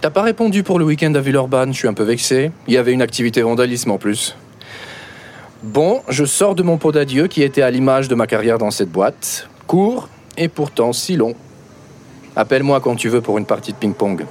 T'as pas répondu pour le week-end à Villeurbanne, je suis un peu vexé. Il y avait une activité vandalisme en plus. Bon, je sors de mon pot d'adieu qui était à l'image de ma carrière dans cette boîte. Court et pourtant si long. Appelle-moi quand tu veux pour une partie de ping-pong.